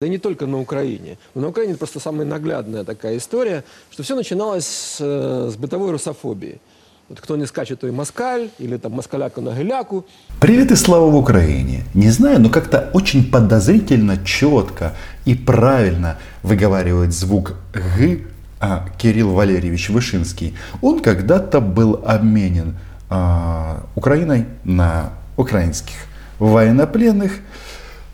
Да не только на Украине. Но на Украине просто самая наглядная такая история, что все начиналось с, э, с бытовой русофобии. Вот кто не скачет, то и москаль, или там москаляку на геляку. Привет и слава в Украине. Не знаю, но как-то очень подозрительно, четко и правильно выговаривает звук «г» а, Кирилл Валерьевич Вышинский. Он когда-то был обменен а, Украиной на украинских военнопленных.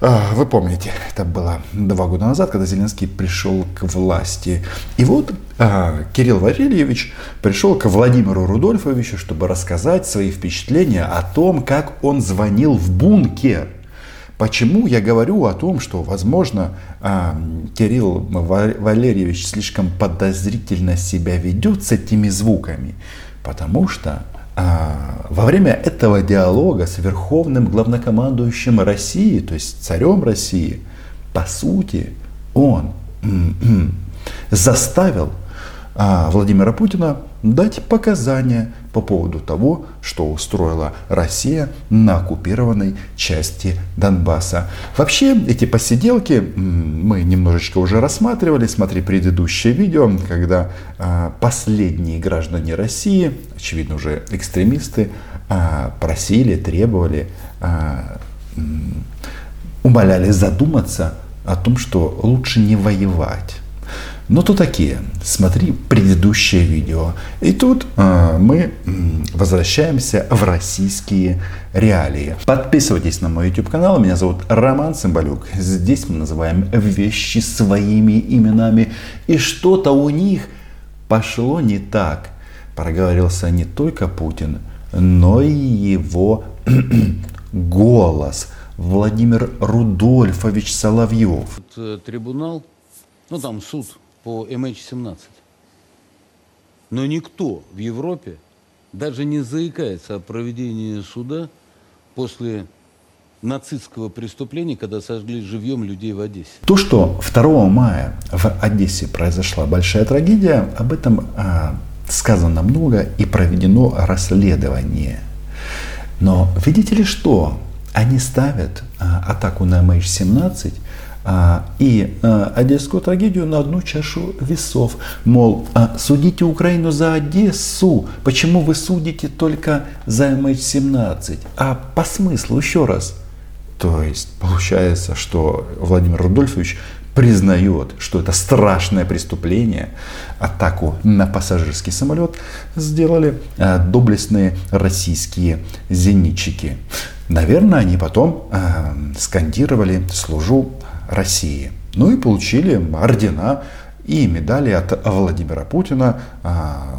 А, Вы помните, это было два года назад, когда Зеленский пришел к власти. И вот а, Кирилл Валерьевич пришел к Владимиру Рудольфовичу, чтобы рассказать свои впечатления о том, как он звонил в бункер. Почему я говорю о том, что, возможно, а, Кирилл Ва- Валерьевич слишком подозрительно себя ведет с этими звуками? Потому что во время этого диалога с верховным главнокомандующим России, то есть царем России, по сути, он заставил а, Владимира Путина дать показания по поводу того, что устроила Россия на оккупированной части Донбасса. Вообще, эти посиделки мы немножечко уже рассматривали. Смотри предыдущее видео, когда а, последние граждане России, очевидно уже экстремисты, а, просили, требовали, а, умоляли задуматься о том, что лучше не воевать. Но то такие. Смотри предыдущее видео. И тут э, мы возвращаемся в российские реалии. Подписывайтесь на мой YouTube канал. Меня зовут Роман Цымбалюк. Здесь мы называем вещи своими именами. И что-то у них пошло не так. Проговорился не только Путин, но и его голос. Владимир Рудольфович Соловьев. Э, трибунал, ну там суд по MH17. Но никто в Европе даже не заикается о проведении суда после нацистского преступления, когда сожгли живьем людей в Одессе. То, что 2 мая в Одессе произошла большая трагедия, об этом а, сказано много и проведено расследование. Но видите ли что? Они ставят а, атаку на MH17 а, и а, одесскую трагедию на одну чашу весов. Мол, а, судите Украину за Одессу, почему вы судите только за MH17? А по смыслу, еще раз, то есть получается, что Владимир Рудольфович признает, что это страшное преступление, атаку на пассажирский самолет сделали доблестные российские зенитчики. Наверное, они потом э, скандировали «Служу России». Ну и получили ордена и медали от Владимира Путина, э,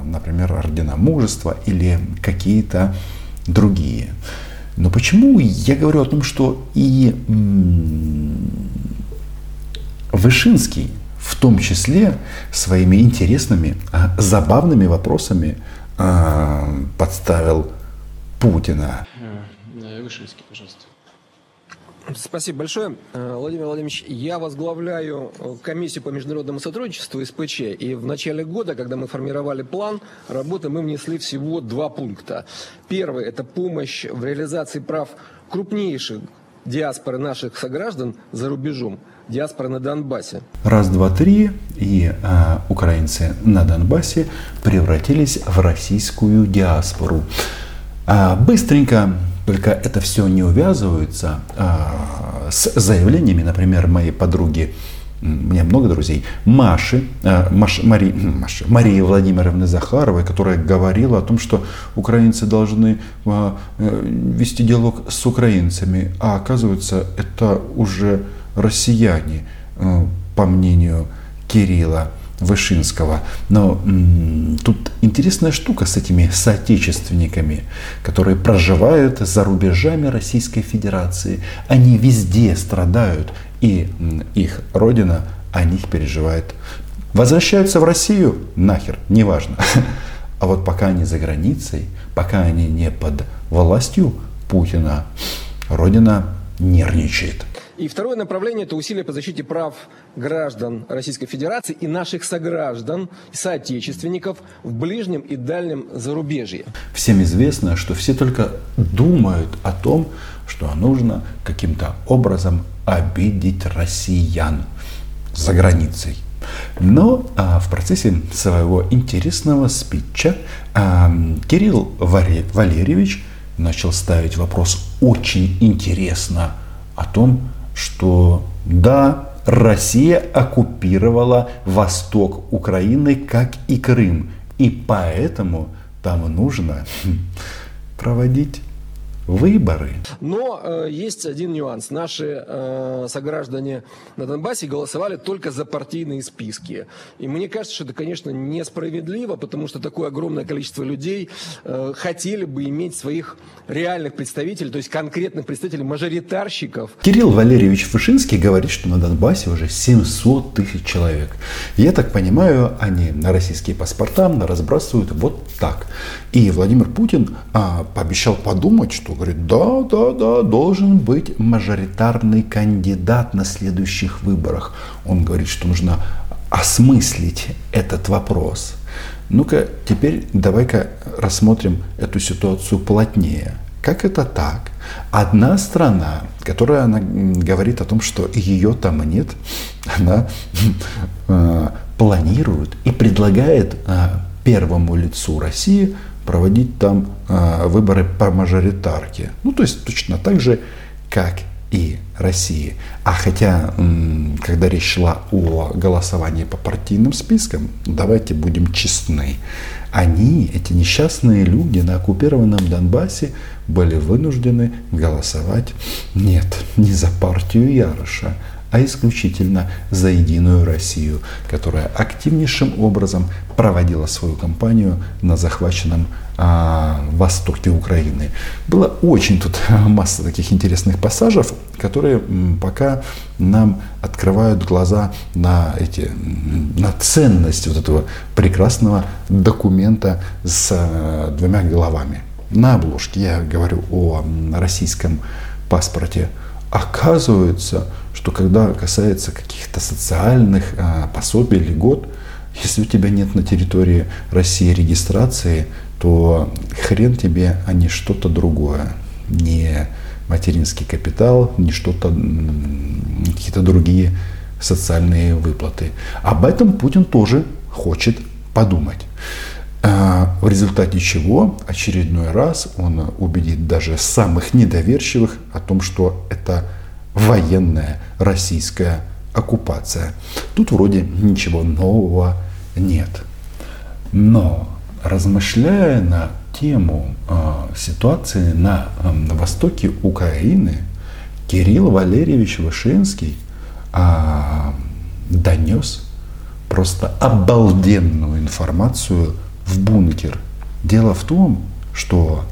например, ордена мужества или какие-то другие. Но почему я говорю о том, что и Вышинский, в том числе своими интересными, а, забавными вопросами а, подставил Путина? Э, Вышинский, пожалуйста. Спасибо большое. Э, Владимир Владимирович, я возглавляю э, комиссию по международному сотрудничеству СПЧ. И в начале года, когда мы формировали план работы, мы внесли всего два пункта. Первый – это помощь в реализации прав крупнейших диаспоры наших сограждан за рубежом, диаспоры на Донбассе. Раз, два, три, и а, украинцы на Донбассе превратились в российскую диаспору. А, быстренько, только это все не увязывается а, с заявлениями, например, моей подруги, у меня много друзей, Маши, а, Маш- Мари- Маши, Марии Владимировны Захаровой, которая говорила о том, что украинцы должны а, э, вести диалог с украинцами, а оказывается, это уже россияне, э, по мнению Кирилла Вышинского. Но м, тут интересная штука с этими соотечественниками, которые проживают за рубежами Российской Федерации. Они везде страдают, и м, их родина о них переживает. Возвращаются в Россию, нахер, неважно. А вот пока они за границей, пока они не под властью Путина, родина нервничает. И второе направление – это усилия по защите прав граждан Российской Федерации и наших сограждан, соотечественников в ближнем и дальнем зарубежье. Всем известно, что все только думают о том, что нужно каким-то образом обидеть россиян. за границей. Но а, в процессе своего интересного спича а, Кирилл Валерьевич начал ставить вопрос очень интересно о том, что да, Россия оккупировала восток Украины, как и Крым. И поэтому там нужно хм, проводить выборы. Но э, есть один нюанс. Наши э, сограждане на Донбассе голосовали только за партийные списки. И мне кажется, что это, конечно, несправедливо, потому что такое огромное количество людей э, хотели бы иметь своих реальных представителей, то есть конкретных представителей, мажоритарщиков. Кирилл Валерьевич Вышинский говорит, что на Донбассе уже 700 тысяч человек. Я так понимаю, они на российские паспорта разбрасывают вот так. И Владимир Путин а, пообещал подумать, что говорит, да, да, да, должен быть мажоритарный кандидат на следующих выборах. Он говорит, что нужно осмыслить этот вопрос. Ну-ка, теперь давай-ка рассмотрим эту ситуацию плотнее. Как это так? Одна страна, которая она говорит о том, что ее там нет, она э, планирует и предлагает э, первому лицу России проводить там э, выборы по мажоритарке. Ну, то есть точно так же, как и России. А хотя, когда речь шла о голосовании по партийным спискам, давайте будем честны, они, эти несчастные люди на оккупированном Донбассе, были вынуждены голосовать нет, не за партию Яроша, а исключительно за Единую Россию, которая активнейшим образом проводила свою кампанию на захваченном а, востоке Украины. Было очень тут масса таких интересных пассажей, которые пока нам открывают глаза на, эти, на ценность вот этого прекрасного документа с а, двумя головами. На обложке я говорю о российском паспорте. Оказывается, что когда касается каких-то социальных а, пособий или год, если у тебя нет на территории России регистрации, то хрен тебе, а не что-то другое. Не материнский капитал, не что-то, какие-то другие социальные выплаты. Об этом Путин тоже хочет подумать. А, в результате чего очередной раз он убедит даже самых недоверчивых о том, что это военная российская оккупация. Тут вроде ничего нового нет. Но размышляя на тему э, ситуации на, э, на востоке Украины, Кирилл Валерьевич Вышинский э, донес просто обалденную информацию в бункер. Дело в том, что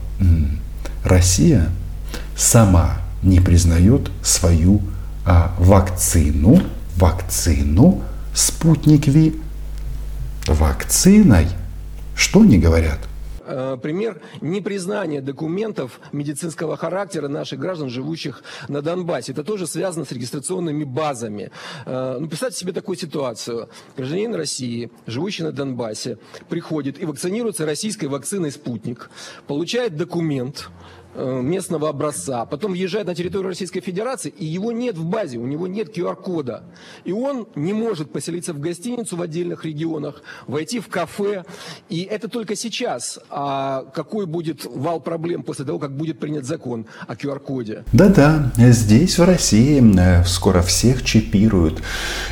Россия сама не признает свою а, вакцину, вакцину Спутник Ви вакциной. Что они говорят? Э, пример непризнания документов медицинского характера наших граждан, живущих на Донбассе. Это тоже связано с регистрационными базами. Э, ну, представьте себе такую ситуацию. Гражданин России, живущий на Донбассе, приходит и вакцинируется российской вакциной «Спутник», получает документ, местного образца, потом въезжает на территорию Российской Федерации, и его нет в базе, у него нет QR-кода. И он не может поселиться в гостиницу в отдельных регионах, войти в кафе. И это только сейчас. А какой будет вал проблем после того, как будет принят закон о QR-коде? Да-да, здесь, в России, э, скоро всех чипируют.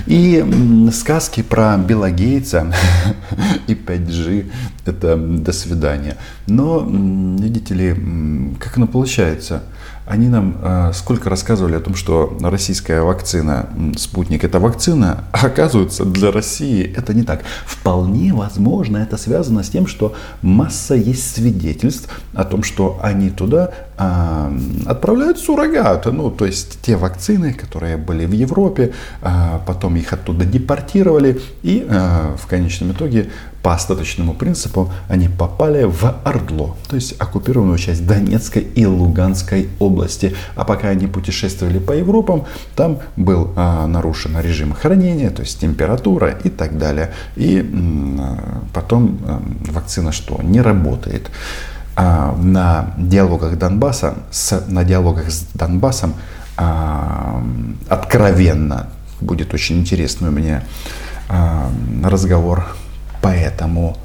И сказки про Билла Гейтса и 5G – это до свидания. Но, видите ли, как как оно получается? Они нам э, сколько рассказывали о том, что российская вакцина «Спутник» — это вакцина, а оказывается, для России это не так. Вполне возможно, это связано с тем, что масса есть свидетельств о том, что они туда э, отправляют суррогаты, ну, то есть те вакцины, которые были в Европе, э, потом их оттуда депортировали, и э, в конечном итоге по остаточному принципу они попали в Ордло, то есть оккупированную часть Донецкой и Луганской области. А пока они путешествовали по Европам, там был а, нарушен режим хранения, то есть температура и так далее. И а, потом а, вакцина что? Не работает. А, на диалогах Донбасса, с, на диалогах с Донбассом а, откровенно будет очень интересный у меня э, разговор по этому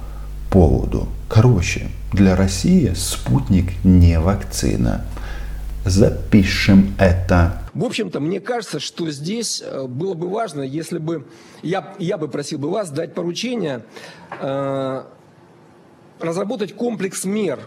поводу. Короче, для России спутник не вакцина. Запишем это. В общем-то, мне кажется, что здесь э, было бы важно, если бы я, я бы просил бы вас дать поручение э, разработать комплекс мер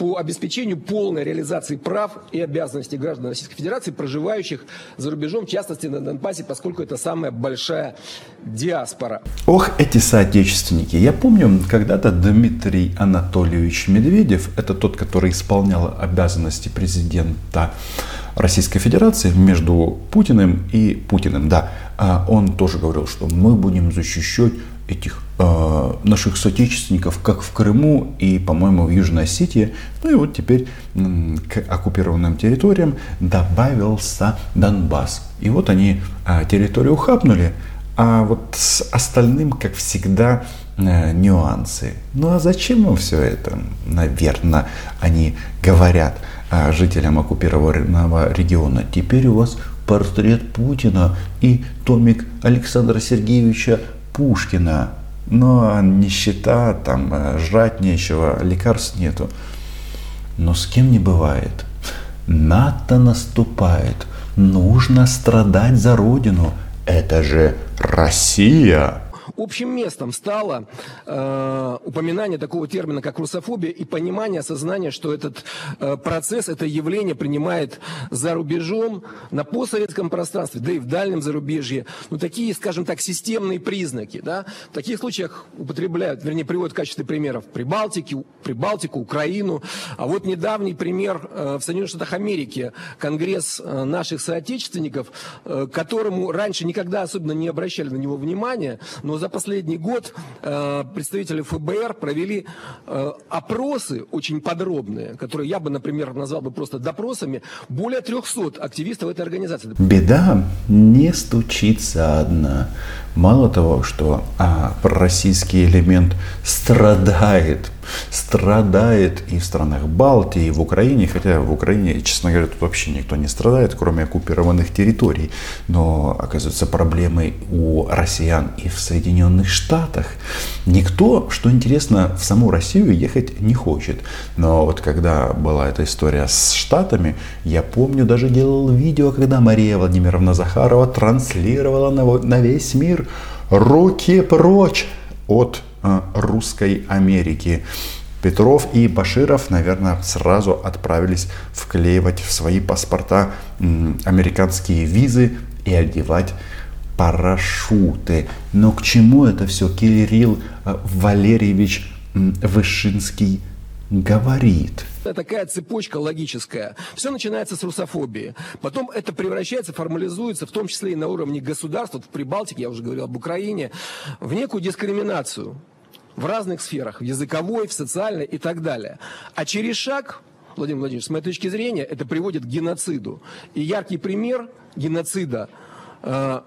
по обеспечению полной реализации прав и обязанностей граждан Российской Федерации, проживающих за рубежом, в частности на Донбассе, поскольку это самая большая диаспора. Ох, эти соотечественники. Я помню, когда-то Дмитрий Анатольевич Медведев, это тот, который исполнял обязанности президента Российской Федерации между Путиным и Путиным, да, а он тоже говорил, что мы будем защищать этих э, наших соотечественников, как в Крыму и, по-моему, в Южной Осетии. Ну и вот теперь м, к оккупированным территориям добавился Донбасс. И вот они э, территорию ухапнули, а вот с остальным, как всегда, э, нюансы. Ну а зачем им все это? Наверное, они говорят э, жителям оккупированного региона. Теперь у вас портрет Путина и томик Александра Сергеевича Пушкина. Но нищета, там э, жрать нечего, лекарств нету. Но с кем не бывает. НАТО наступает. Нужно страдать за родину. Это же Россия. Общим местом стало э, упоминание такого термина, как русофобия, и понимание, осознание, что этот э, процесс, это явление принимает за рубежом, на постсоветском пространстве, да и в дальнем зарубежье, ну, такие, скажем так, системные признаки. Да? В таких случаях употребляют, вернее, приводят в качестве примеров Прибалтики, Прибалтику, Украину. А вот недавний пример э, в Соединенных Штатах Америки, Конгресс э, наших соотечественников, э, которому раньше никогда особенно не обращали на него внимания, но за последний год э, представители ФБР провели э, опросы очень подробные, которые я бы, например, назвал бы просто допросами, более 300 активистов этой организации. Беда не стучится одна. Мало того, что а, российский элемент страдает, страдает и в странах Балтии, и в Украине, хотя в Украине, честно говоря, тут вообще никто не страдает, кроме оккупированных территорий. Но, оказывается, проблемы у россиян и в Соединенных Штатах. Никто, что интересно, в саму Россию ехать не хочет. Но вот когда была эта история с Штатами, я помню, даже делал видео, когда Мария Владимировна Захарова транслировала на, на весь мир руки прочь от э, русской Америки. Петров и Баширов, наверное, сразу отправились вклеивать в свои паспорта американские визы и одевать парашюты. Но к чему это все Кирилл э, Валерьевич Вышинский говорит? Это такая цепочка логическая. Все начинается с русофобии. Потом это превращается, формализуется, в том числе и на уровне государств, вот в Прибалтике, я уже говорил об Украине, в некую дискриминацию в разных сферах, в языковой, в социальной и так далее. А через шаг, Владимир Владимирович, с моей точки зрения, это приводит к геноциду. И яркий пример геноцида э,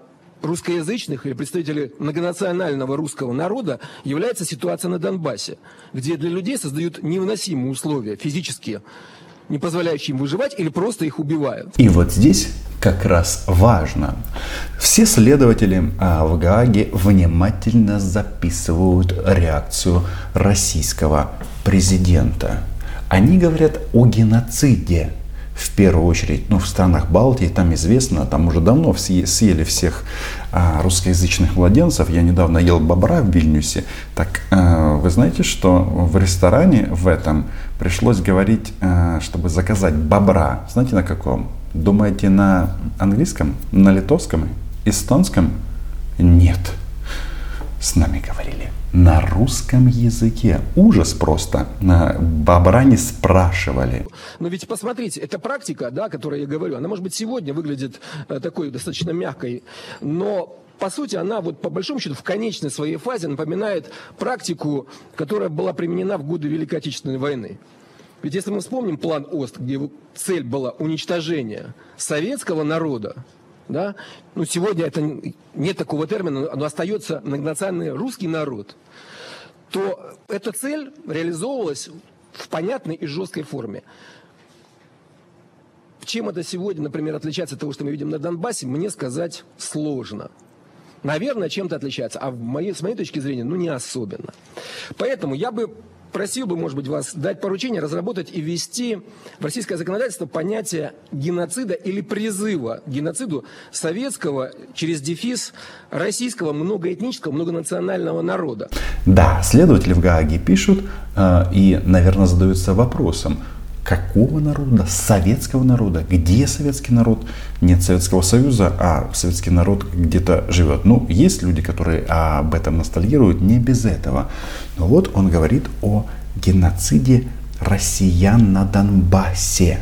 русскоязычных или представителей многонационального русского народа является ситуация на Донбассе, где для людей создают невыносимые условия физические, не позволяющие им выживать или просто их убивают. И вот здесь как раз важно. Все следователи а, в Гааге внимательно записывают реакцию российского президента. Они говорят о геноциде в первую очередь, ну, в странах Балтии, там известно, там уже давно съели всех а, русскоязычных младенцев. Я недавно ел бобра в Вильнюсе. Так, а, вы знаете, что в ресторане в этом пришлось говорить, а, чтобы заказать бобра. Знаете, на каком? Думаете, на английском, на литовском, эстонском? Нет. С нами говорили на русском языке. Ужас просто. Бобра не спрашивали. Но ведь посмотрите, эта практика, да, о которой я говорю, она, может быть, сегодня выглядит э, такой достаточно мягкой, но по сути, она вот по большому счету в конечной своей фазе напоминает практику, которая была применена в годы Великой Отечественной войны. Ведь если мы вспомним план ОСТ, где цель была уничтожение советского народа, да? Ну, сегодня это нет такого термина, но остается многонациональный русский народ, то эта цель реализовывалась в понятной и жесткой форме. Чем это сегодня, например, отличается от того, что мы видим на Донбассе, мне сказать сложно. Наверное, чем-то отличается, а в моей, с моей точки зрения, ну не особенно. Поэтому я бы просил бы, может быть, вас дать поручение разработать и ввести в российское законодательство понятие геноцида или призыва к геноциду советского через дефис российского многоэтнического, многонационального народа. Да, следователи в Гааге пишут э, и, наверное, задаются вопросом, какого народа? Советского народа? Где советский народ? Нет Советского Союза, а советский народ где-то живет. Ну, есть люди, которые об этом ностальгируют, не без этого. Но вот он говорит о геноциде россиян на Донбассе.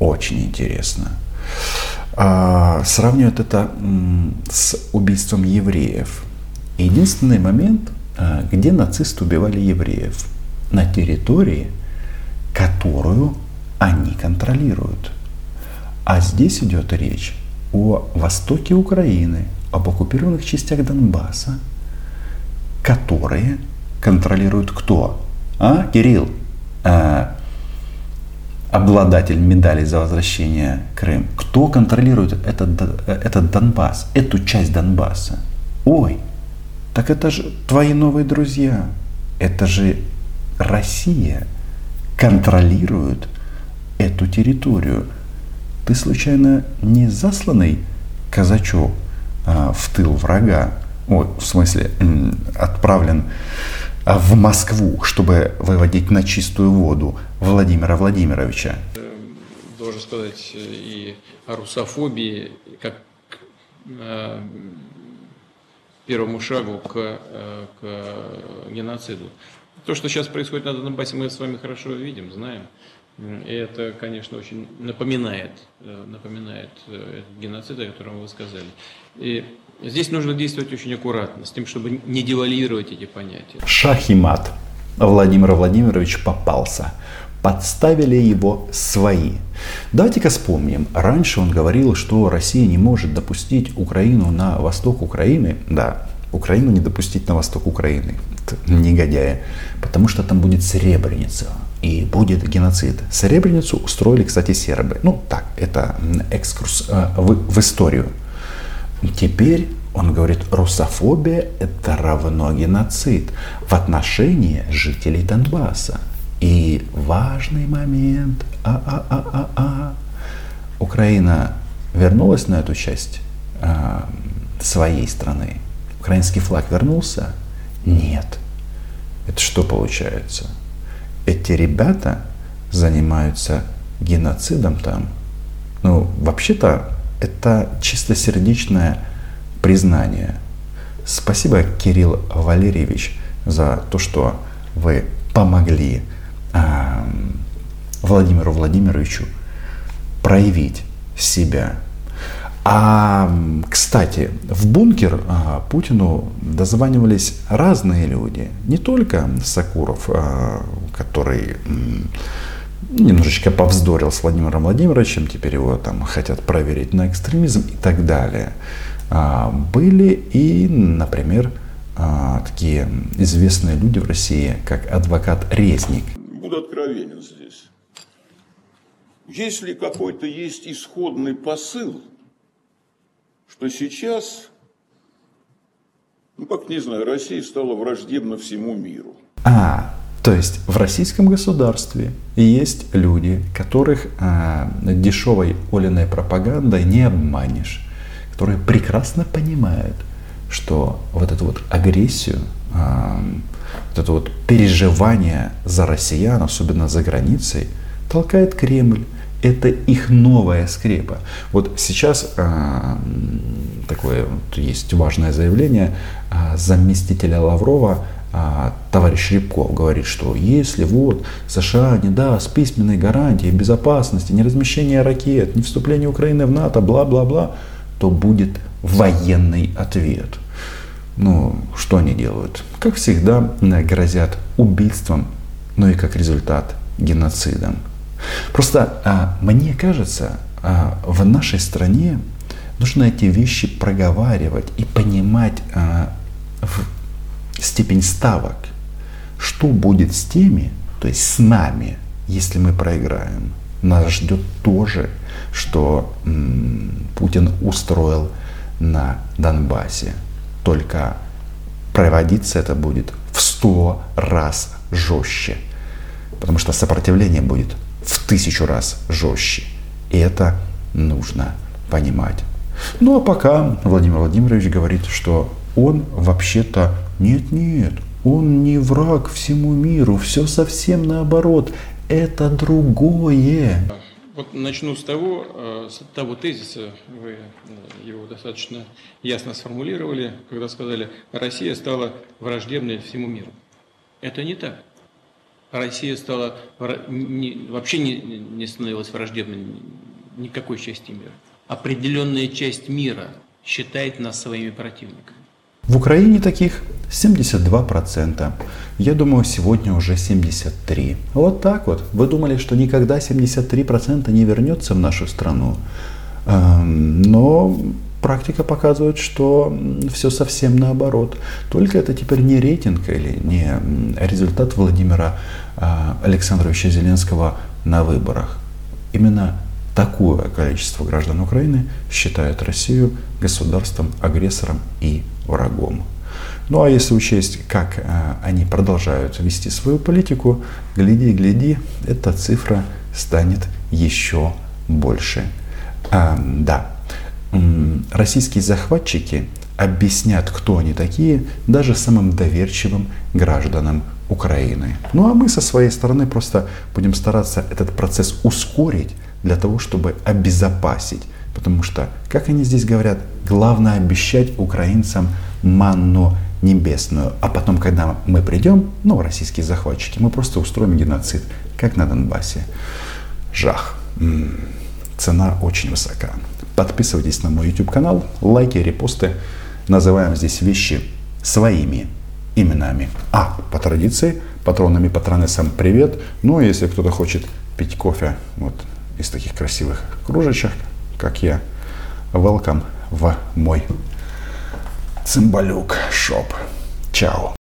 Очень интересно. А, сравнивают это с убийством евреев. Единственный момент, а, где нацисты убивали евреев, на территории, которую они контролируют. А здесь идет речь о востоке Украины, об оккупированных частях Донбасса, которые контролируют кто? А, Кирилл? А, обладатель медали за возвращение Крым. Кто контролирует этот, этот Донбасс, эту часть Донбасса? Ой, так это же твои новые друзья. Это же Россия контролирует эту территорию. Ты случайно не засланный казачок а, в тыл врага? Ой, в смысле, отправлен а, в Москву, чтобы выводить на чистую воду Владимира Владимировича. Должен сказать и о русофобии, как э, первому шагу к, э, к геноциду. То, что сейчас происходит на Донбассе, мы с вами хорошо видим, знаем. И это, конечно, очень напоминает, э, напоминает э, геноцид, о котором вы сказали. И здесь нужно действовать очень аккуратно, с тем, чтобы не девальвировать эти понятия. Шахимат. Владимир Владимирович попался. Подставили его свои. Давайте-ка вспомним. Раньше он говорил, что Россия не может допустить Украину на восток Украины. Да, Украину не допустить на восток Украины. Негодяя. Потому что там будет Сребреница. И будет геноцид. Сребреницу устроили, кстати, сербы. Ну так, это экскурс э, в, в историю. Теперь он говорит, русофобия это равно геноцид в отношении жителей Донбасса. И важный момент. А-а-а-а-а. Украина вернулась на эту часть э, своей страны Украинский флаг вернулся? Нет. Это что получается? Эти ребята занимаются геноцидом там. Ну, вообще-то, это чистосердечное признание. Спасибо, Кирилл Валерьевич, за то, что вы помогли э, Владимиру Владимировичу проявить себя а, кстати, в бункер а, Путину дозванивались разные люди. Не только Сакуров, а, который немножечко повздорил с Владимиром Владимировичем, теперь его там хотят проверить на экстремизм и так далее. А, были и, например, такие известные люди в России, как адвокат Резник. Буду откровенен здесь. Если какой-то есть исходный посыл – что сейчас, ну как не знаю, Россия стала враждебна всему миру. А, то есть в российском государстве есть люди, которых а, дешевой Олиной пропагандой не обманешь, которые прекрасно понимают, что вот эту вот агрессию, а, вот это вот переживание за россиян, особенно за границей, толкает Кремль это их новая скрепа. Вот сейчас а, такое вот есть важное заявление а, заместителя Лаврова, а, товарищ Рябков говорит, что если вот США не даст письменной гарантии безопасности, не размещения ракет, не вступления Украины в НАТО, бла-бла-бла, то будет военный ответ. Ну, что они делают? Как всегда, грозят убийством, ну и как результат геноцидом. Просто а, мне кажется, а, в нашей стране нужно эти вещи проговаривать и понимать а, в степень ставок. Что будет с теми, то есть с нами, если мы проиграем? Нас ждет то же, что м, Путин устроил на Донбассе. Только проводиться это будет в сто раз жестче. Потому что сопротивление будет в тысячу раз жестче. И это нужно понимать. Ну а пока Владимир Владимирович говорит, что он вообще-то нет-нет, он не враг всему миру, все совсем наоборот, это другое. Вот начну с того, э, с того тезиса, вы э, его достаточно ясно сформулировали, когда сказали, Россия стала враждебной всему миру. Это не так. Россия стала вообще не, не становилась враждебной никакой части мира. Определенная часть мира считает нас своими противниками. В Украине таких 72%. Я думаю, сегодня уже 73%. Вот так вот. Вы думали, что никогда 73% не вернется в нашу страну. Эм, Но практика показывает, что все совсем наоборот. Только это теперь не рейтинг или не результат Владимира а, Александровича Зеленского на выборах. Именно такое количество граждан Украины считают Россию государством, агрессором и врагом. Ну а если учесть, как э, они продолжают вести свою политику, гляди, гляди, эта цифра станет еще больше. А, да, российские захватчики объяснят, кто они такие, даже самым доверчивым гражданам Украины. Ну а мы со своей стороны просто будем стараться этот процесс ускорить для того, чтобы обезопасить. Потому что, как они здесь говорят, главное обещать украинцам манну небесную. А потом, когда мы придем, ну, российские захватчики, мы просто устроим геноцид, как на Донбассе. Жах. М, Цена очень высока. Подписывайтесь на мой YouTube канал, лайки, репосты. Называем здесь вещи своими именами. А, по традиции, патронами патронессам привет. Ну, если кто-то хочет пить кофе вот из таких красивых кружечек, как я, welcome в мой цимбалюк шоп. Чао.